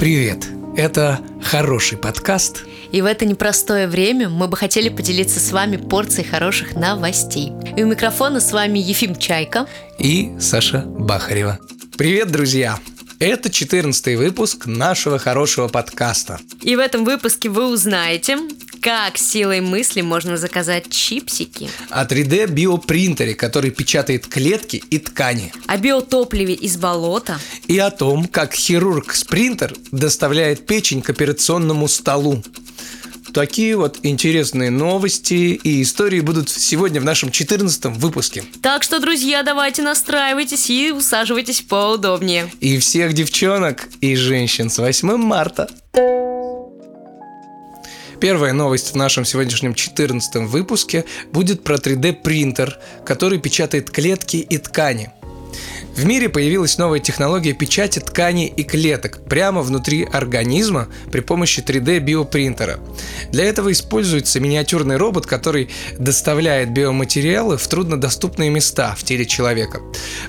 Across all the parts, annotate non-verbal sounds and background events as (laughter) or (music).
Привет! Это хороший подкаст. И в это непростое время мы бы хотели поделиться с вами порцией хороших новостей. И у микрофона с вами Ефим Чайка и Саша Бахарева. Привет, друзья! Это 14 выпуск нашего хорошего подкаста. И в этом выпуске вы узнаете, как силой мысли можно заказать чипсики. О 3D биопринтере, который печатает клетки и ткани. О биотопливе из болота. И о том, как хирург-спринтер доставляет печень к операционному столу. Такие вот интересные новости и истории будут сегодня в нашем 14 выпуске. Так что, друзья, давайте настраивайтесь и усаживайтесь поудобнее. И всех девчонок и женщин с 8 марта. Первая новость в нашем сегодняшнем 14 выпуске будет про 3D принтер, который печатает клетки и ткани – в мире появилась новая технология печати тканей и клеток прямо внутри организма при помощи 3D биопринтера. Для этого используется миниатюрный робот, который доставляет биоматериалы в труднодоступные места в теле человека.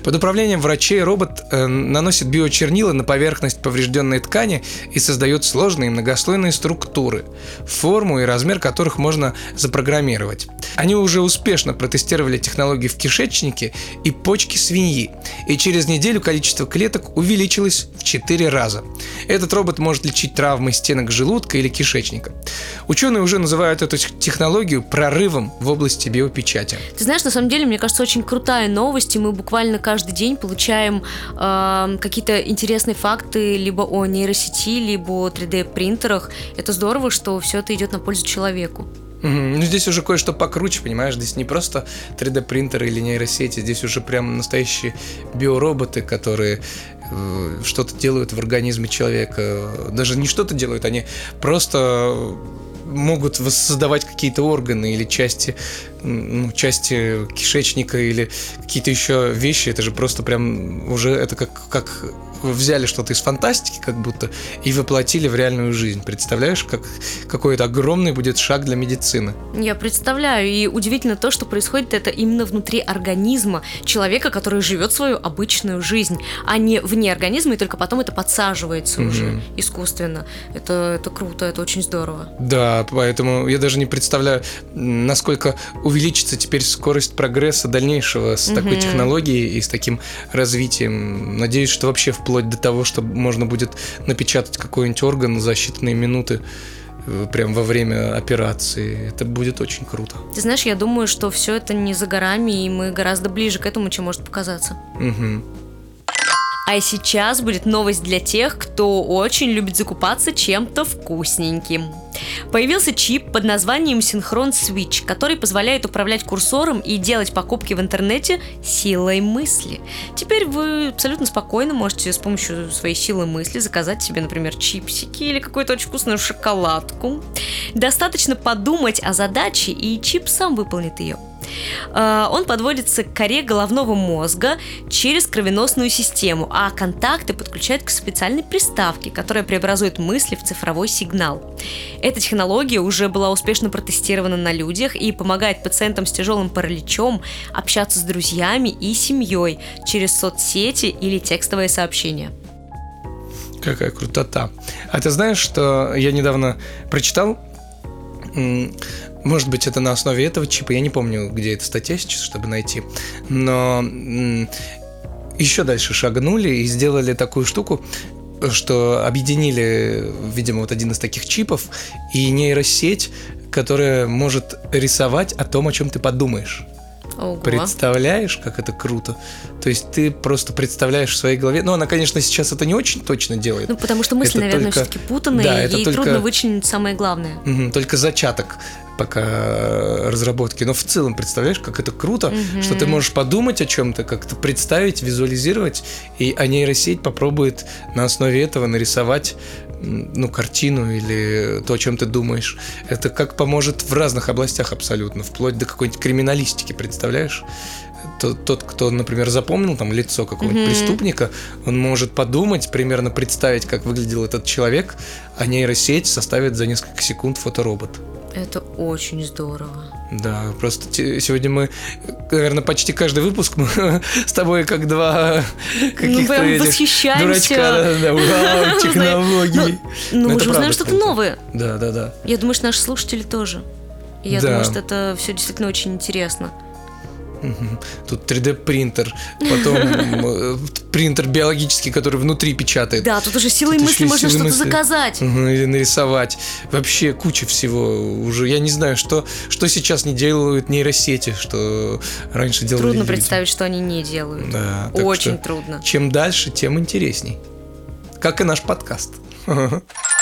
Под управлением врачей робот э, наносит биочернила на поверхность поврежденной ткани и создает сложные многослойные структуры, форму и размер которых можно запрограммировать. Они уже успешно протестировали технологии в кишечнике и почке свиньи, и через неделю количество клеток увеличилось в 4 раза. Этот робот может лечить травмы стенок желудка или кишечника. Ученые уже называют эту технологию прорывом в области биопечати. Ты знаешь, на самом деле, мне кажется, очень крутая новость, и мы буквально каждый день получаем э, какие-то интересные факты либо о нейросети, либо о 3D-принтерах. Это здорово, что все это идет на пользу человеку. Ну, здесь уже кое-что покруче, понимаешь? Здесь не просто 3D-принтеры или нейросети, здесь уже прям настоящие биороботы, которые э, что-то делают в организме человека. Даже не что-то делают, они просто могут воссоздавать какие-то органы или части, ну, части кишечника или какие-то еще вещи. Это же просто прям уже это как, как взяли что-то из фантастики, как будто, и воплотили в реальную жизнь. Представляешь, как какой это огромный будет шаг для медицины? Я представляю, и удивительно то, что происходит это именно внутри организма человека, который живет свою обычную жизнь, а не вне организма, и только потом это подсаживается mm-hmm. уже искусственно. Это, это круто, это очень здорово. Да, поэтому я даже не представляю, насколько увеличится теперь скорость прогресса дальнейшего с mm-hmm. такой технологией и с таким развитием. Надеюсь, что вообще вплоть вплоть до того, что можно будет напечатать какой-нибудь орган за считанные минуты э, прям во время операции. Это будет очень круто. Ты знаешь, я думаю, что все это не за горами, и мы гораздо ближе к этому, чем может показаться. Угу. А сейчас будет новость для тех, кто очень любит закупаться чем-то вкусненьким. Появился чип под названием Synchron Switch, который позволяет управлять курсором и делать покупки в интернете силой мысли. Теперь вы абсолютно спокойно можете с помощью своей силы мысли заказать себе, например, чипсики или какую-то очень вкусную шоколадку. Достаточно подумать о задаче, и чип сам выполнит ее. Э, он подводится к коре головного мозга через кровеносную систему, а контакты подключают к специальной приставке, которая преобразует мысли в цифровой сигнал. Эта технология уже была успешно протестирована на людях и помогает пациентам с тяжелым параличом общаться с друзьями и семьей через соцсети или текстовые сообщения. Какая крутота. А ты знаешь, что я недавно прочитал может быть, это на основе этого чипа. Я не помню, где эта статья сейчас, чтобы найти. Но еще дальше шагнули и сделали такую штуку, что объединили, видимо, вот один из таких чипов и нейросеть, которая может рисовать о том, о чем ты подумаешь. Ого. Представляешь, как это круто? То есть ты просто представляешь в своей голове. Ну, она, конечно, сейчас это не очень точно делает. Ну, потому что мысли, это наверное, только... все-таки путанные, да, ей только... трудно вычленить самое главное. Угу, только зачаток пока разработки. Но в целом, представляешь, как это круто, угу. что ты можешь подумать о чем-то, как-то представить, визуализировать, и а нейросеть попробует на основе этого нарисовать ну, картину или то, о чем ты думаешь. Это как поможет в разных областях абсолютно, вплоть до какой-нибудь криминалистики, представляешь? Тот, тот кто, например, запомнил там лицо какого-нибудь mm-hmm. преступника, он может подумать, примерно представить, как выглядел этот человек, а нейросеть составит за несколько секунд фоторобот. Это очень здорово. Да, просто сегодня мы, наверное, почти каждый выпуск мы (laughs) с тобой как два каких-то Ну, этих восхищаемся. дурачка, да, да, вау, (laughs) (laughs) технологии. Ну, мы это же узнаем что-то новое. Да, да, да. Я думаю, что наши слушатели тоже. И я Да. думаю, что это все действительно очень интересно. Тут 3D принтер, потом э, принтер биологический, который внутри печатает. Да, тут уже силой Тут мысли можно что-то заказать. Или нарисовать. Вообще куча всего уже. Я не знаю, что, что сейчас не делают нейросети, что раньше делали Трудно люди. представить, что они не делают. Да, Очень что трудно. Чем дальше, тем интересней. Как и наш подкаст. (laughs)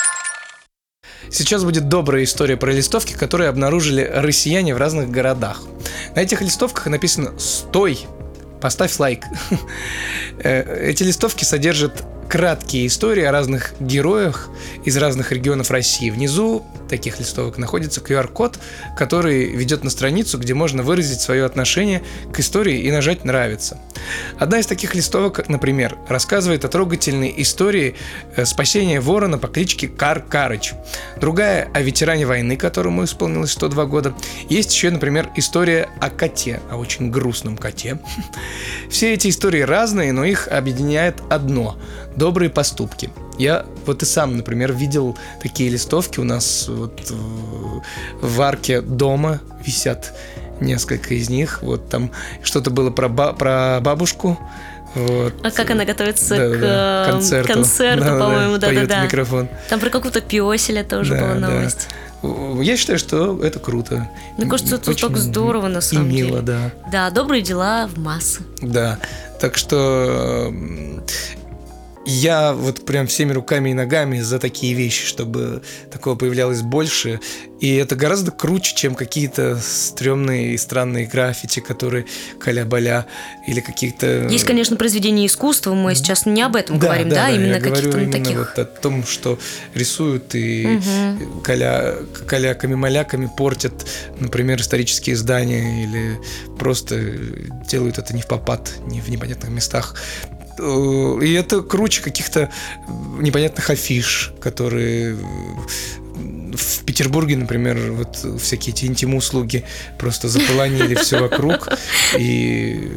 Сейчас будет добрая история про листовки, которые обнаружили россияне в разных городах. На этих листовках написано «Стой!» Поставь лайк. (laughs) Э, Эти листовки содержат краткие истории о разных героях из разных регионов России. Внизу таких листовок находится QR-код, который ведет на страницу, где можно выразить свое отношение к истории и нажать «Нравится». Одна из таких листовок, например, рассказывает о трогательной истории э, спасения ворона по кличке Кар Карыч. Другая о ветеране войны, которому исполнилось 102 года. Есть еще, например, история о коте, о очень грустном коте. (laughs) Все эти истории разные, но их объединяет одно – добрые поступки. Я вот и сам, например, видел такие листовки у нас вот в, арке дома висят несколько из них. Вот там что-то было про, ба- про бабушку. Вот. А как она готовится Да-да-да, к э, концерту, концерту, Да-да-да, по-моему, поет в да-да-да. микрофон. Там про какого-то песеля тоже Да, была да. новость. Я считаю, что это круто. Мне кажется, это Очень так здорово, на самом и мило, деле. да. Да, добрые дела в массы. Да. Так что м, я вот прям всеми руками и ногами за такие вещи, чтобы такого появлялось больше. И это гораздо круче, чем какие-то стрёмные и странные граффити, которые каля-баля или какие-то... Есть, конечно, произведения искусства, мы сейчас не об этом говорим, да, именно я говорю каких-то именно таких. вот о том, что рисуют и Мгм. каля, каляками-маляками портят, например, исторические здания или просто делают это не в попад, не в непонятных местах. Э, И это круче каких-то непонятных афиш, которые в Петербурге, например, вот всякие эти интим-услуги просто заполонили все вокруг. И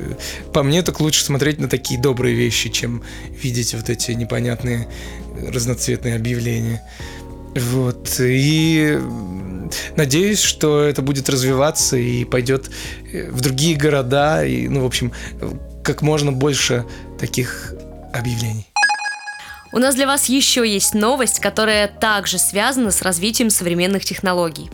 по мне так лучше смотреть на такие добрые вещи, чем видеть вот эти непонятные разноцветные объявления. Вот. И надеюсь, что это будет развиваться и пойдет э, в другие города. И, ну, в общем, как можно больше таких объявлений. У нас для вас еще есть новость, которая также связана с развитием современных технологий.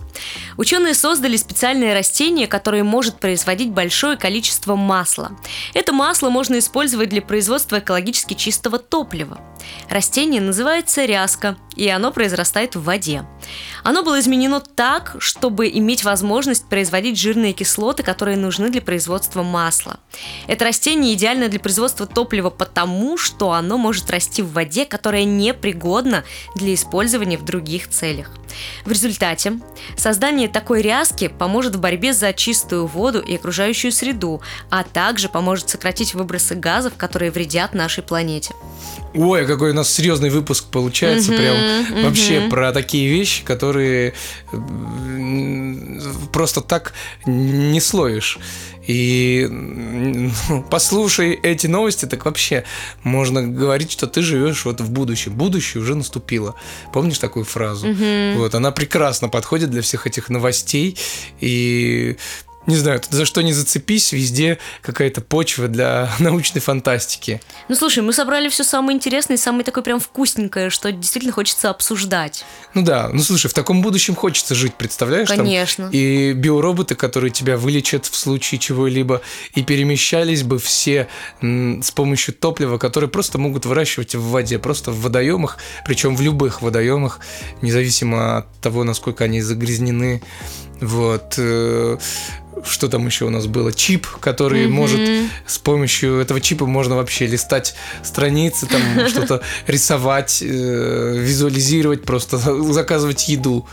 Ученые создали специальное растение, которое может производить большое количество масла. Это масло можно использовать для производства экологически чистого топлива. Растение называется ряска, и оно произрастает в воде. Оно было изменено так, чтобы иметь возможность производить жирные кислоты, которые нужны для производства масла. Это растение идеально для производства топлива потому, что оно может расти в воде, которая непригодна для использования в других целях. В результате создание такой ряски поможет в борьбе за чистую воду и окружающую среду, а также поможет сократить выбросы газов, которые вредят нашей планете. Ой, какой у нас серьезный выпуск получается, Мгм, прям мгм. вообще про такие вещи, которые просто так не словишь. И ну, послушай эти новости, так вообще можно говорить, что ты живешь вот в будущем. Будущее уже наступило. Помнишь такую фразу? Вот, она прекрасно подходит для всех этих новостей. И не знаю, за что не зацепись, везде какая-то почва для (laughs) научной фантастики. Ну слушай, мы собрали все самое интересное и самое такое прям вкусненькое, что действительно хочется обсуждать. Ну да, ну слушай, в таком будущем хочется жить, представляешь? Там Конечно. и биороботы, которые тебя вылечат в случае чего-либо, и перемещались бы все с помощью топлива, которые просто могут выращивать в воде, просто в водоемах, причем в любых водоемах, независимо от того, насколько они загрязнены. Вот. э, Что там еще у нас было? Чип, который Мгм. может с помощью этого чипа можно вообще листать страницы, там (laughs) что-то рисовать, э, визуализировать, просто (laughs) заказывать еду.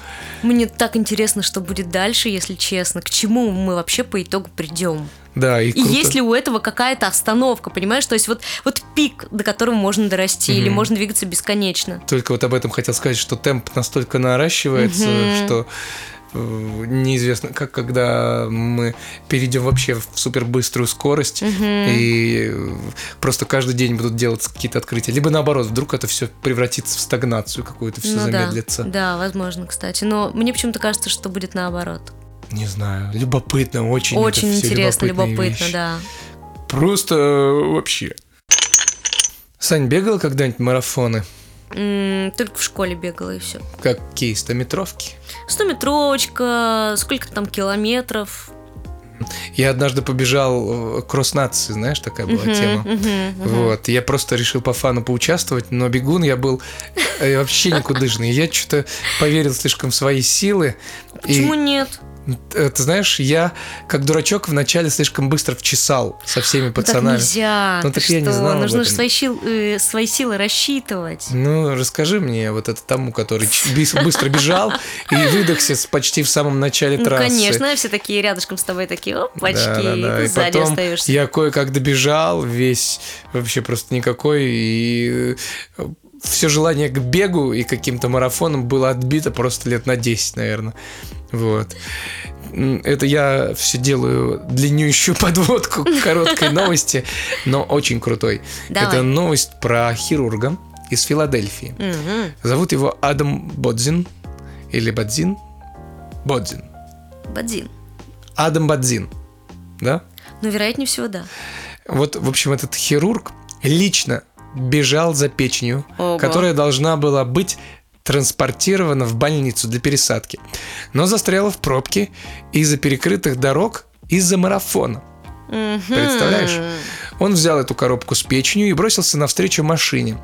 Мне так интересно, что будет дальше, если честно. К чему мы вообще по итогу придем? Да, и, И круто. есть ли у этого какая-то остановка, понимаешь? То есть вот, вот пик, до которого можно дорасти, или Мгм. можно двигаться бесконечно. Только вот об этом хотел сказать, что темп настолько наращивается, Мгм. что неизвестно, как когда мы перейдем вообще в супербыструю скорость и э, просто каждый день будут делаться какие-то открытия. Либо наоборот, вдруг это все превратится в стагнацию какую-то, все Ну да, замедлится. Да, возможно, кстати. Но мне почему-то кажется, что будет наоборот. Не знаю, любопытно, очень. Очень интересно, любопытно, вещи. да. Просто э, вообще. Сань, бегал когда-нибудь марафоны? Только в школе бегала и все. Какие, стометровки? Стометровочка, сколько там километров. Я однажды побежал э, кросс-нации, знаешь, такая была Мгм, тема. мгм, мгм. Вот, я просто решил по фану поучаствовать, но бегун я был э, вообще никудышный. Я что-то поверил слишком в свои силы. Почему И, нет? Э, ты знаешь, я, как дурачок, вначале слишком быстро вчесал со всеми Ну, так пацанами. нельзя. Ну, так я не знал Нужно же свои, щил- э, свои силы рассчитывать. Ну, расскажи мне вот это тому, который быстро бежал и выдохся почти в самом начале Ну, трассы. конечно, все такие рядышком с тобой такие, опачки, Да, да, да. И сзади потом остаешься. я кое-как добежал, весь вообще просто никакой, и все желание к бегу и каким-то марафонам было отбито просто лет на 10, наверное. Вот. Это я все делаю длиннющую (laughs) подводку к короткой (laughs) новости, но очень крутой. Давай. Это новость про хирурга из Филадельфии. Мгм. Зовут его Адам Бодзин или Бадзин? Бодзин. Бадзин. Адам Бадзин. Да? Ну, вероятнее всего, да. Вот, в общем, этот хирург лично бежал за печенью, Ого. которая должна была быть транспортирована в больницу для пересадки, но застряла в пробке из-за перекрытых дорог из-за марафона. Представляешь? Он взял эту коробку с печенью и бросился навстречу машине,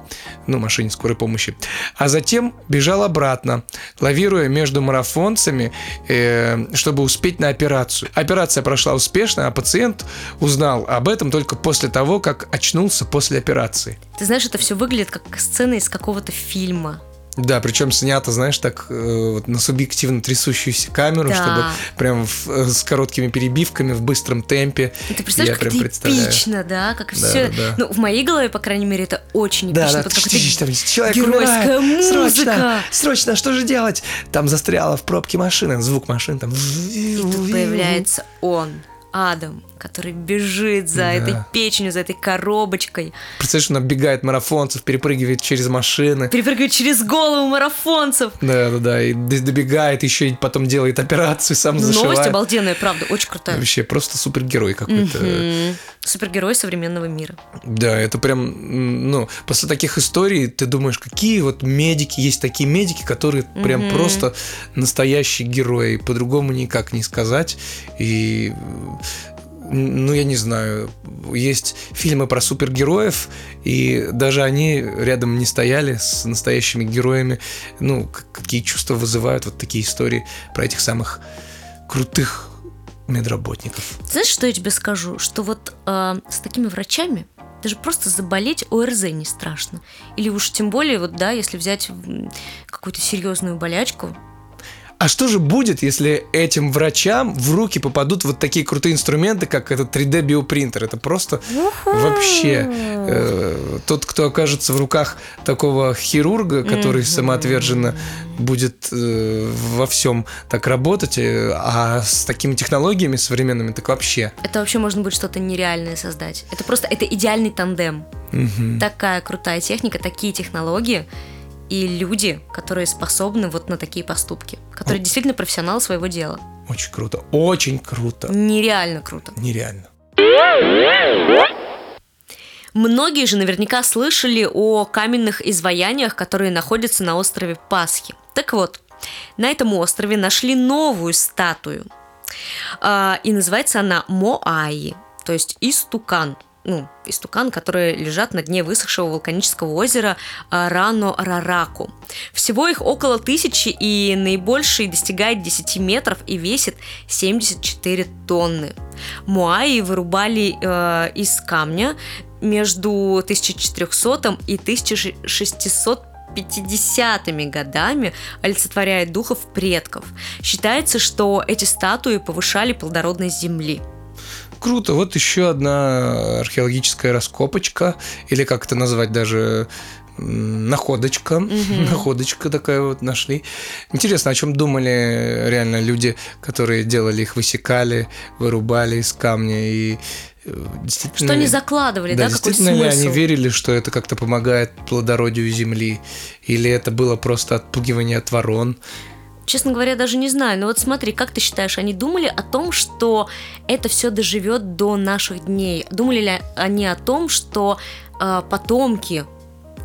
ну, машине скорой помощи, а затем бежал обратно, лавируя между марафонцами, э, чтобы успеть на операцию. Операция прошла успешно, а пациент узнал об этом только после того, как очнулся после операции. Ты знаешь, это все выглядит как сцена из какого-то фильма. Да, причем снято, знаешь, так э, вот на субъективно трясущуюся камеру, Да. чтобы прям в- э, с короткими перебивками в быстром темпе. И ты представляешь, Я как прям это представляю. эпично, да? Как Да, все. да, да. Ну, в моей голове, по крайней мере, это очень Да, эпично. да, тш- там человек геройская умирает. Срочно, музыка. срочно, что же делать? Там застряла в пробке машина, звук машин там. И тут появляется он, Адам, который бежит за Да. этой печенью, за этой коробочкой, Представляешь, он оббегает марафонцев, перепрыгивает через машины. перепрыгивает через голову марафонцев. Да, да, да, и добегает, еще и потом делает операцию, сам новость зашивает. обалденная, правда, очень крутая. Вообще просто супергерой какой-то. Мгм. Супергерой современного мира. Да, это прям, ну, после таких историй ты думаешь, какие вот медики, есть такие медики, которые прям Мгм. просто настоящие герои, по-другому никак не сказать. И, ну, я не знаю, есть фильмы про супергероев, и даже они рядом не стояли с настоящими героями. Ну, какие чувства вызывают вот такие истории про этих самых крутых медработников. Знаешь, что я тебе скажу? Что вот э, с такими врачами даже просто заболеть ОРЗ не страшно. Или уж тем более, вот да, если взять какую-то серьезную болячку, А что же будет, если этим врачам в руки попадут вот такие крутые инструменты, как этот 3D биопринтер? Это просто вообще э, тот, кто окажется в руках такого хирурга, который самоотверженно будет э, во всем так работать, э, а с такими технологиями современными так вообще. это вообще можно будет что-то нереальное создать. Это просто, это идеальный тандем. Мгм. Такая крутая техника, такие технологии и люди, которые способны вот на такие поступки, которые действительно профессионалы своего дела. Очень круто, очень круто, Нереально круто. нереально. Многие же наверняка слышали о каменных изваяниях, которые находятся на острове Пасхи. Так вот, на этом острове нашли новую статую. А, И называется она Моаи, то есть истукан. Ну, истукан, которые лежат на дне высохшего вулканического озера а, Рано-Рараку. Всего их около тысячи, и наибольший достигает 10 метров и весит 74 тонны. Муаи вырубали э, из камня между 1400 и 1650 годами олицетворяя духов предков. Считается, что эти статуи повышали плодородность земли. Круто, вот еще одна археологическая раскопочка, или как это назвать даже, находочка, находочка такая вот нашли. Интересно, о чем думали реально люди, которые делали их, высекали, вырубали из камня и э, действительно... Что они закладывали, да, Да, действительно ли они смысл? верили, что это как-то помогает плодородию земли? Или это было просто отпугивание от ворон? Честно говоря, даже не знаю. Но вот смотри, как ты считаешь, они думали о том, что это все доживет до наших дней? Думали ли они о том, что э, потомки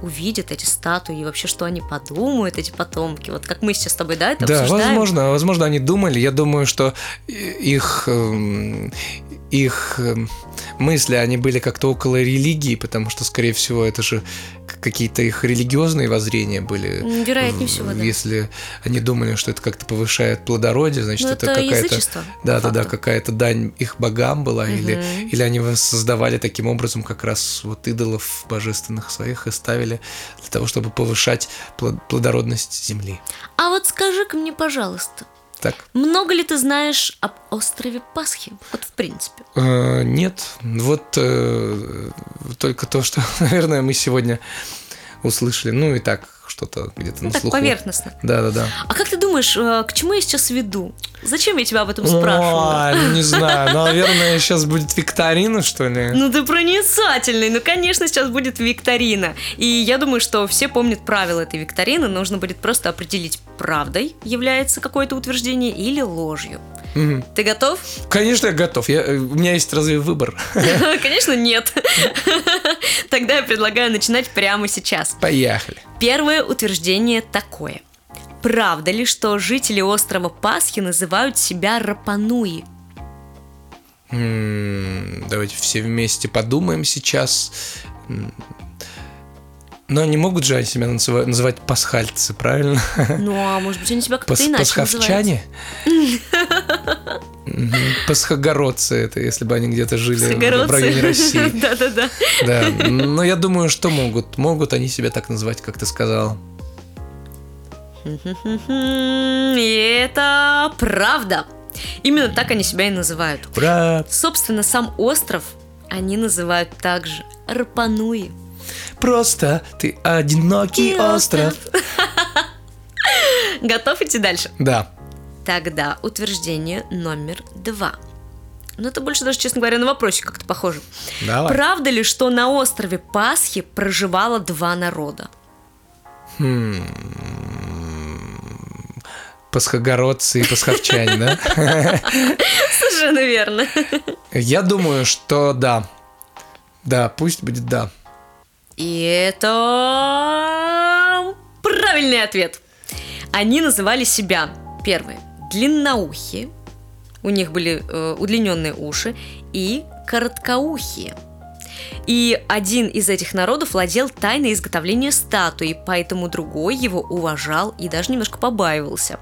увидят эти статуи и вообще, что они подумают, эти потомки? Вот как мы сейчас с тобой, да, это Да, обсуждаем? возможно, возможно, они думали. Я думаю, что и- их эм, их эм, мысли, они были как-то около религии, потому что, скорее всего, это же какие-то их религиозные воззрения были. Вероятнее всего, да. Если они думали, что это как-то повышает плодородие, значит, Ну, это, это какая-то... Да, да, да, какая-то дань их богам была, или, Мгм. или они создавали таким образом как раз вот идолов божественных своих и ставили для того, чтобы повышать плод- плодородность земли. А вот скажи-ка мне, пожалуйста, Так. много ли ты знаешь об острове Пасхи? Вот в принципе. Э, Нет, вот э, только то, что, (laughs) наверное, мы сегодня услышали. Ну и так, что-то где-то на Ну, так, слуху. поверхностно. Да, да, да. А как ты думаешь, э, к чему я сейчас веду? Зачем я тебя об этом спрашиваю? Ой, ну не знаю, наверное, сейчас будет викторина, что ли? Ну ты проницательный, ну конечно сейчас будет викторина. И я думаю, что все помнят правила этой викторины, нужно будет просто определить, правдой является какое-то утверждение или ложью. Мгм. Ты готов? Конечно, я готов. Я, э, у меня есть разве выбор? (laughs) Конечно, нет. (laughs) Тогда я предлагаю начинать прямо сейчас. Поехали. Первое утверждение такое. Правда ли, что жители острова Пасхи называют себя Рапануи? Давайте все вместе подумаем сейчас. Но не могут же они себя называ- называть пасхальцы, правильно? Ну, а может быть, они себя как-то Пас- иначе? Пасховчане? Пасхогородцы это, если бы они где-то жили в- районе России. (laughs) Да-да-да. Да, но я думаю, что могут. Могут они себя так назвать, как ты сказал. И это правда. Именно так они себя и называют. Ура! Собственно, сам остров они называют также Рапануи. Просто ты одинокий И остров. (laughs) Готов идти дальше? Да. Тогда утверждение номер два. Ну, это больше даже, честно говоря, на вопросе как-то похоже. Давай. Правда ли, что на острове Пасхи проживало два народа? Хм. Пасхогородцы и пасховчане, да? (laughs) Совершенно верно. Я думаю, что да. Да, пусть будет да. И это правильный ответ. Они называли себя, первое, длинноухие, у них были э, удлиненные уши, и короткоухие. И один из этих народов владел тайной изготовления статуи, поэтому другой его уважал и даже немножко побаивался.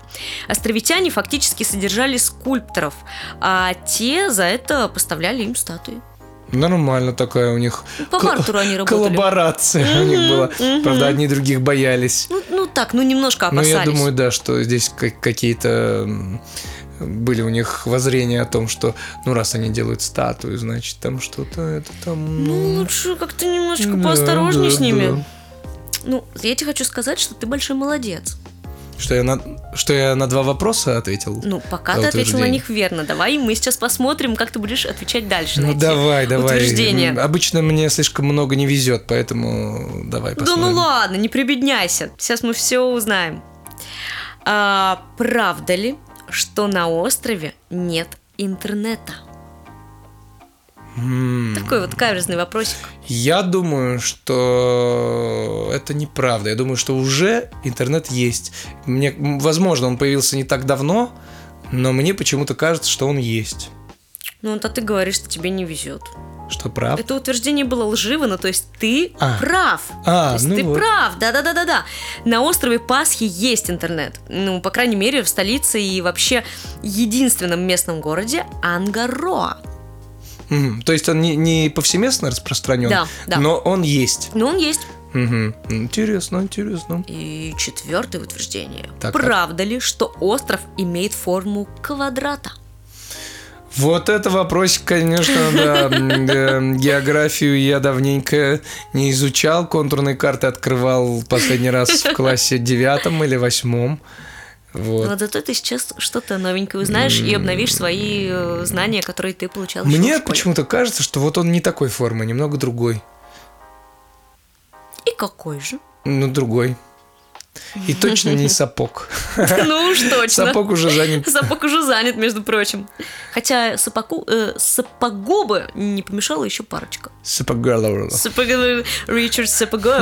Островитяне фактически содержали скульпторов, а те за это поставляли им статуи. Нормально такая у них Ну, По бартеру они работали. коллаборация у них была. мгм. Правда, одни других боялись. Ну, ну так, ну немножко Но опасались. я думаю, да, что здесь как- какие-то были у них воззрения о том, что, ну, раз они делают статую, значит, там что-то, это там... Ну, лучше как-то немножечко да, поосторожнее да, с ними. да. Ну, я тебе хочу сказать, что ты большой молодец. Что я на, что я на два вопроса ответил? Ну, пока Да, ты ответил на них верно. Давай мы сейчас посмотрим, как ты будешь отвечать дальше. Ну давай, давай. утверждения. Обычно мне слишком много не везет, поэтому давай Да посмотрим. ну ладно, не прибедняйся. Сейчас мы все узнаем. А, правда ли, что на острове нет интернета? Такой вот каверзный вопросик. Я думаю, что это неправда. Я думаю, что уже интернет есть. Мне, возможно, он появился не так давно, но мне почему-то кажется, что он есть. Ну, вот а ты говоришь, что тебе не везет. Что прав? Это утверждение было лживо, но то есть ты А. прав. А, то есть ну ты вот. прав, да-да-да-да-да. На острове Пасхи есть интернет. Ну, по крайней мере, в столице и вообще единственном местном городе Ангароа. Мгм. То есть он не, не повсеместно распространен, Да, да. но он есть. Но он есть. Мгм. Интересно, интересно. И четвертое утверждение. Так, так. Правда ли, что остров имеет форму квадрата? Вот это вопросик, конечно, да. Э, географию я давненько не изучал. Контурные карты открывал последний раз в классе девятом или восьмом. Вот. Но зато ты сейчас что-то новенькое узнаешь и обновишь свои э, знания, которые ты получал. Мне почему-то кажется, что вот он не такой формы, немного другой. И какой же? Ну, другой. И точно не (laughs) сапог. Ну уж точно. Сапог уже занят. Сапог уже занят, между прочим. Хотя сапогу, э, сапогу бы не помешала еще парочка. Сапог. Сапог... Ричард Сапогов.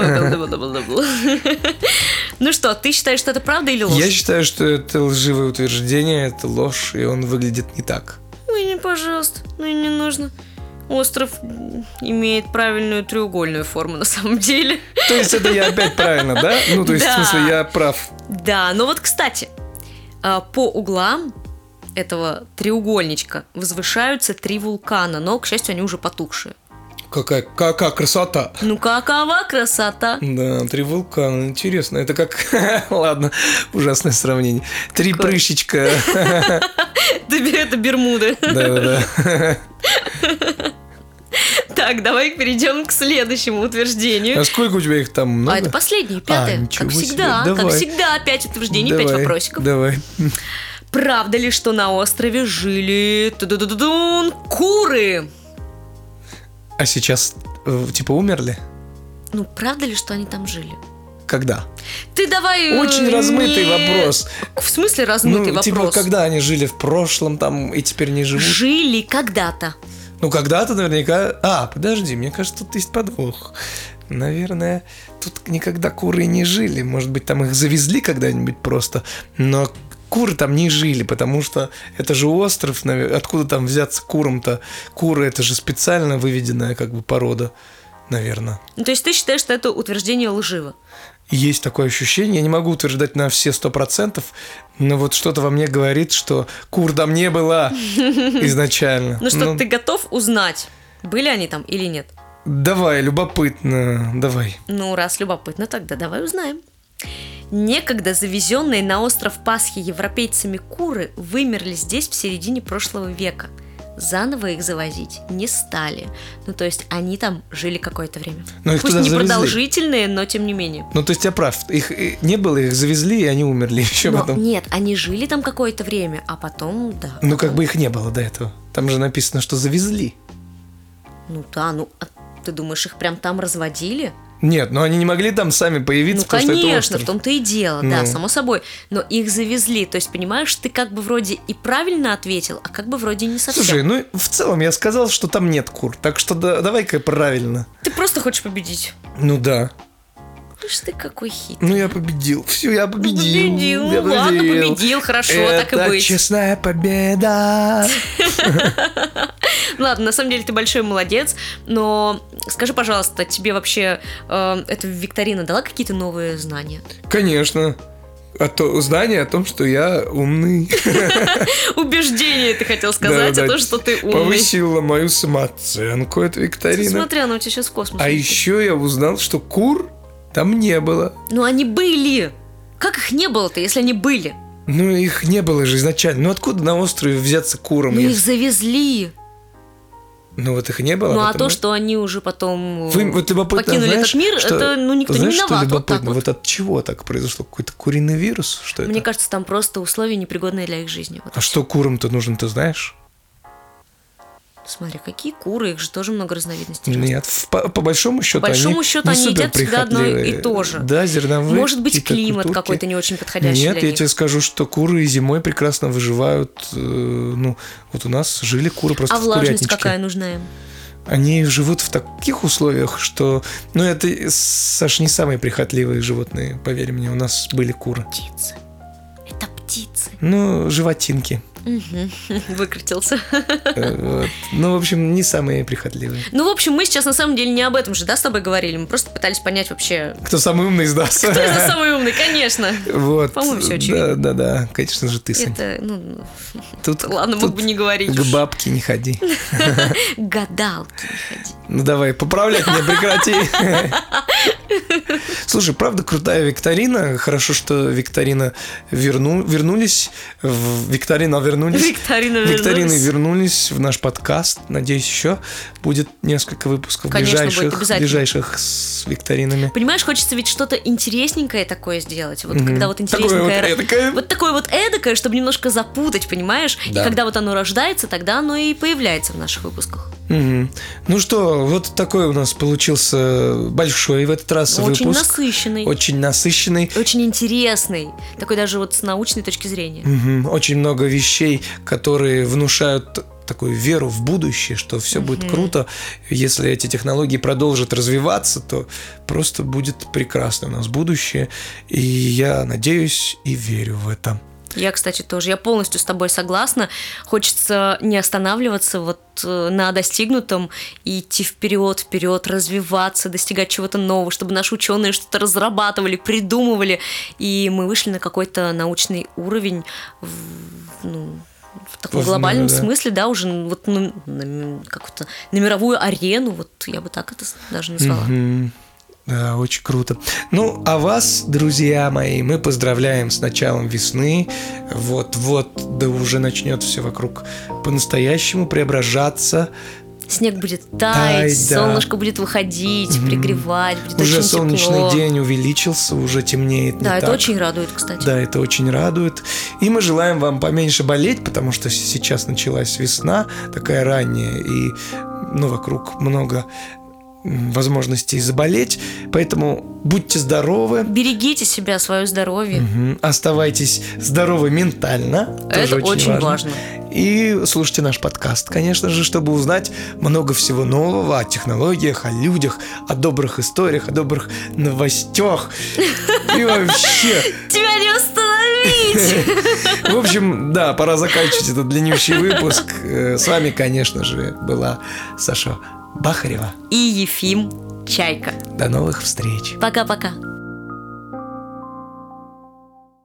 Ну что, ты считаешь, что это правда или ложь? Я считаю, что это лживое утверждение, это ложь, и он выглядит не так. Ой, не, пожалуйста, ну и не нужно. Остров имеет правильную треугольную форму на самом деле. То есть это я опять правильно, да? Ну, то есть, Да. в смысле, я прав. Да, но вот, кстати, а, по углам этого треугольничка возвышаются три вулкана, но, к счастью, они уже потухшие. Какая, какая красота! Ну какова красота! Да, три вулкана, интересно. Это как... (laughs) Ладно, ужасное сравнение. Три Какое? прыщичка. (laughs) Это Бермуды. Да-да-да. (laughs) Так, давай перейдем к следующему утверждению. А сколько у тебя их там много? А это последнее, пятое. А, как всегда, как всегда, пять утверждений, пять Давай, вопросиков. Давай. Правда ли, что на острове жили ту-ду-ду-ду-дун, куры? А сейчас, э, типа, умерли? Ну, правда ли, что они там жили? Когда? Ты давай... э, Очень размытый вопрос. В смысле размытый ну, типа, вопрос? когда они жили в прошлом там и теперь не живут? Жили когда-то. Ну, когда-то наверняка... А, подожди, мне кажется, тут есть подвох. Наверное, тут никогда куры не жили. Может быть, там их завезли когда-нибудь просто. Но куры там не жили, потому что это же остров. Откуда там взяться курам-то? Куры это же специально выведенная как бы порода, наверное. Ну, то есть ты считаешь, что это утверждение лживо? Есть такое ощущение, я не могу утверждать на все сто процентов, но вот что-то во мне говорит, что кур там не было (laughs) изначально. Ну что, ты готов узнать, были они там или нет? Давай, любопытно, давай. Ну, раз любопытно, тогда давай узнаем. Некогда завезенные на остров Пасхи европейцами куры вымерли здесь в середине прошлого века. Заново их завозить не стали. Ну, то есть они там жили какое-то время. Но их Пусть не завезли. продолжительные, но тем не менее. Ну, то есть я прав, их э, не было, их завезли, и они умерли (laughs) еще Но потом. нет, они жили там какое-то время, а потом, да. Ну, как бы их не было до этого. Там же написано, что завезли. Ну да, ну а ты думаешь, их прям там разводили? Нет, но они не могли там сами появиться, Ну, потому что это конечно, в том-то и дело, да, Ну. само собой. Но их завезли. То есть, понимаешь, ты как бы вроде и правильно ответил, а как бы вроде не совсем. Слушай, ну в целом я сказал, что там нет кур, так что да- давай-ка правильно. Ты просто хочешь победить. Ну да. Ишь ты какой хитрый. Ну я победил. Все, я победил. Победил, я ну ладно, победил, хорошо, так и Это быть. честная победа. (laughs) Ладно, на самом деле ты большой молодец, но скажи, пожалуйста, тебе вообще э, эта викторина дала какие-то новые знания? Конечно. А то знание о том, что я умный. (laughs) Убеждение, ты хотел сказать, Да, о да. том, что ты умный. Повысила мою самооценку, эта викторина. Смотри, она у тебя сейчас в космос. А еще я узнал, что кур там не было. Ну они были. Как их не было-то, если они были? Ну, их не было же изначально. Ну, откуда на острове взяться курам? Ну их завезли. Ну, вот их не было. Ну а то, что они уже потом э, Вы, вот любопытно, покинули знаешь, этот мир, что- это ну никто знаешь, не что виноват. Вот так любопытно? вот. Вот от чего так произошло? Какой-то куриный вирус? Что это? Мне кажется, там просто условия непригодные для их жизни. Вот А что курам-то нужно, ты знаешь? Смотри, какие куры, их же тоже много разновидностей. Нет, в- по, по большому счету По большому они счету они едят всегда одно и то же. Да, зерновые. Может быть, климат культурки. какой-то не очень подходящий Нет, я них. тебе скажу, что куры зимой прекрасно выживают. э, ну, вот у нас жили куры просто А в влажность курятничке. какая нужна им? Они живут в таких условиях, что... Ну, это, Саш, не самые прихотливые животные, поверь мне. У нас были куры. Птицы. Это птицы. Ну, животинки. (laughs) Выкрутился. Э, вот. Ну, в общем, не самые прихотливые. Ну, в общем, мы сейчас на самом деле не об этом же, да, с тобой говорили. Мы просто пытались понять вообще, Кто самый умный из нас? (laughs) кто из нас самый умный, конечно. Вот. По-моему, всё очевидно. Да, да, да. Конечно же, ты, Сань. Это, ну, Тут, (laughs) ладно, мог тут бы не говорить. к бабке не ходи. Гадалки не ходи. Ну давай, поправлять меня прекрати. Слушай, правда крутая викторина. Хорошо, что викторина верну, вернулись. Викторина вернулись. Викторины вернулись. Викторины вернулись в наш подкаст. Надеюсь, еще будет несколько выпусков Конечно, будет, ближайших, обязательно. ближайших с викторинами. Понимаешь, хочется ведь что-то интересненькое такое сделать. Вот Мгм. когда вот Такое интересненькое... вот эдакое. Вот такое вот эдакое, чтобы немножко запутать, понимаешь? Да. И когда вот оно рождается, тогда оно и появляется в наших выпусках. Мгм. Ну что, вот такой у нас получился большой в этот раз Очень выпуск. насыщенный. Очень насыщенный. Очень интересный. Такой даже вот с научной точки зрения. Мгм. Очень много вещей, которые внушают такую веру в будущее, что все будет круто. Если эти технологии продолжат развиваться, то просто будет прекрасно у нас будущее. И я надеюсь и верю в это. Я, кстати, тоже. Я полностью с тобой согласна. Хочется не останавливаться вот э, на достигнутом и идти вперед, вперед, развиваться, достигать чего-то нового, чтобы наши ученые что-то разрабатывали, придумывали, и мы вышли на какой-то научный уровень, в, ну, в таком В- глобальном да. смысле, да, уже вот на, на какую-то на мировую арену, вот я бы так это даже назвала. Мгм. Да, очень круто. Ну, а вас, друзья мои, мы поздравляем с началом весны. Вот-вот, да уже начнет все вокруг по-настоящему преображаться. Снег будет таять, Таять, да. солнышко будет выходить, пригревать, будет уже очень солнечный тепло. день увеличился, уже темнеет. не Да, это так. очень радует, кстати. Да, это очень радует. И мы желаем вам поменьше болеть, потому что сейчас началась весна, такая ранняя, и ну, вокруг много возможностей заболеть. Поэтому будьте здоровы, Берегите себя, свое здоровье. мгм, оставайтесь здоровы ментально. Это очень важно. И слушайте наш подкаст, конечно же, чтобы узнать много всего нового о технологиях, о людях, о добрых историях, о добрых новостях. И вообще, (laughs) Тебя не остановить! (laughs) в общем, да, пора заканчивать этот длиннющий выпуск. Э, С вами, конечно же, была Саша Бахарева. И Ефим Чайка. До новых встреч. Пока-пока.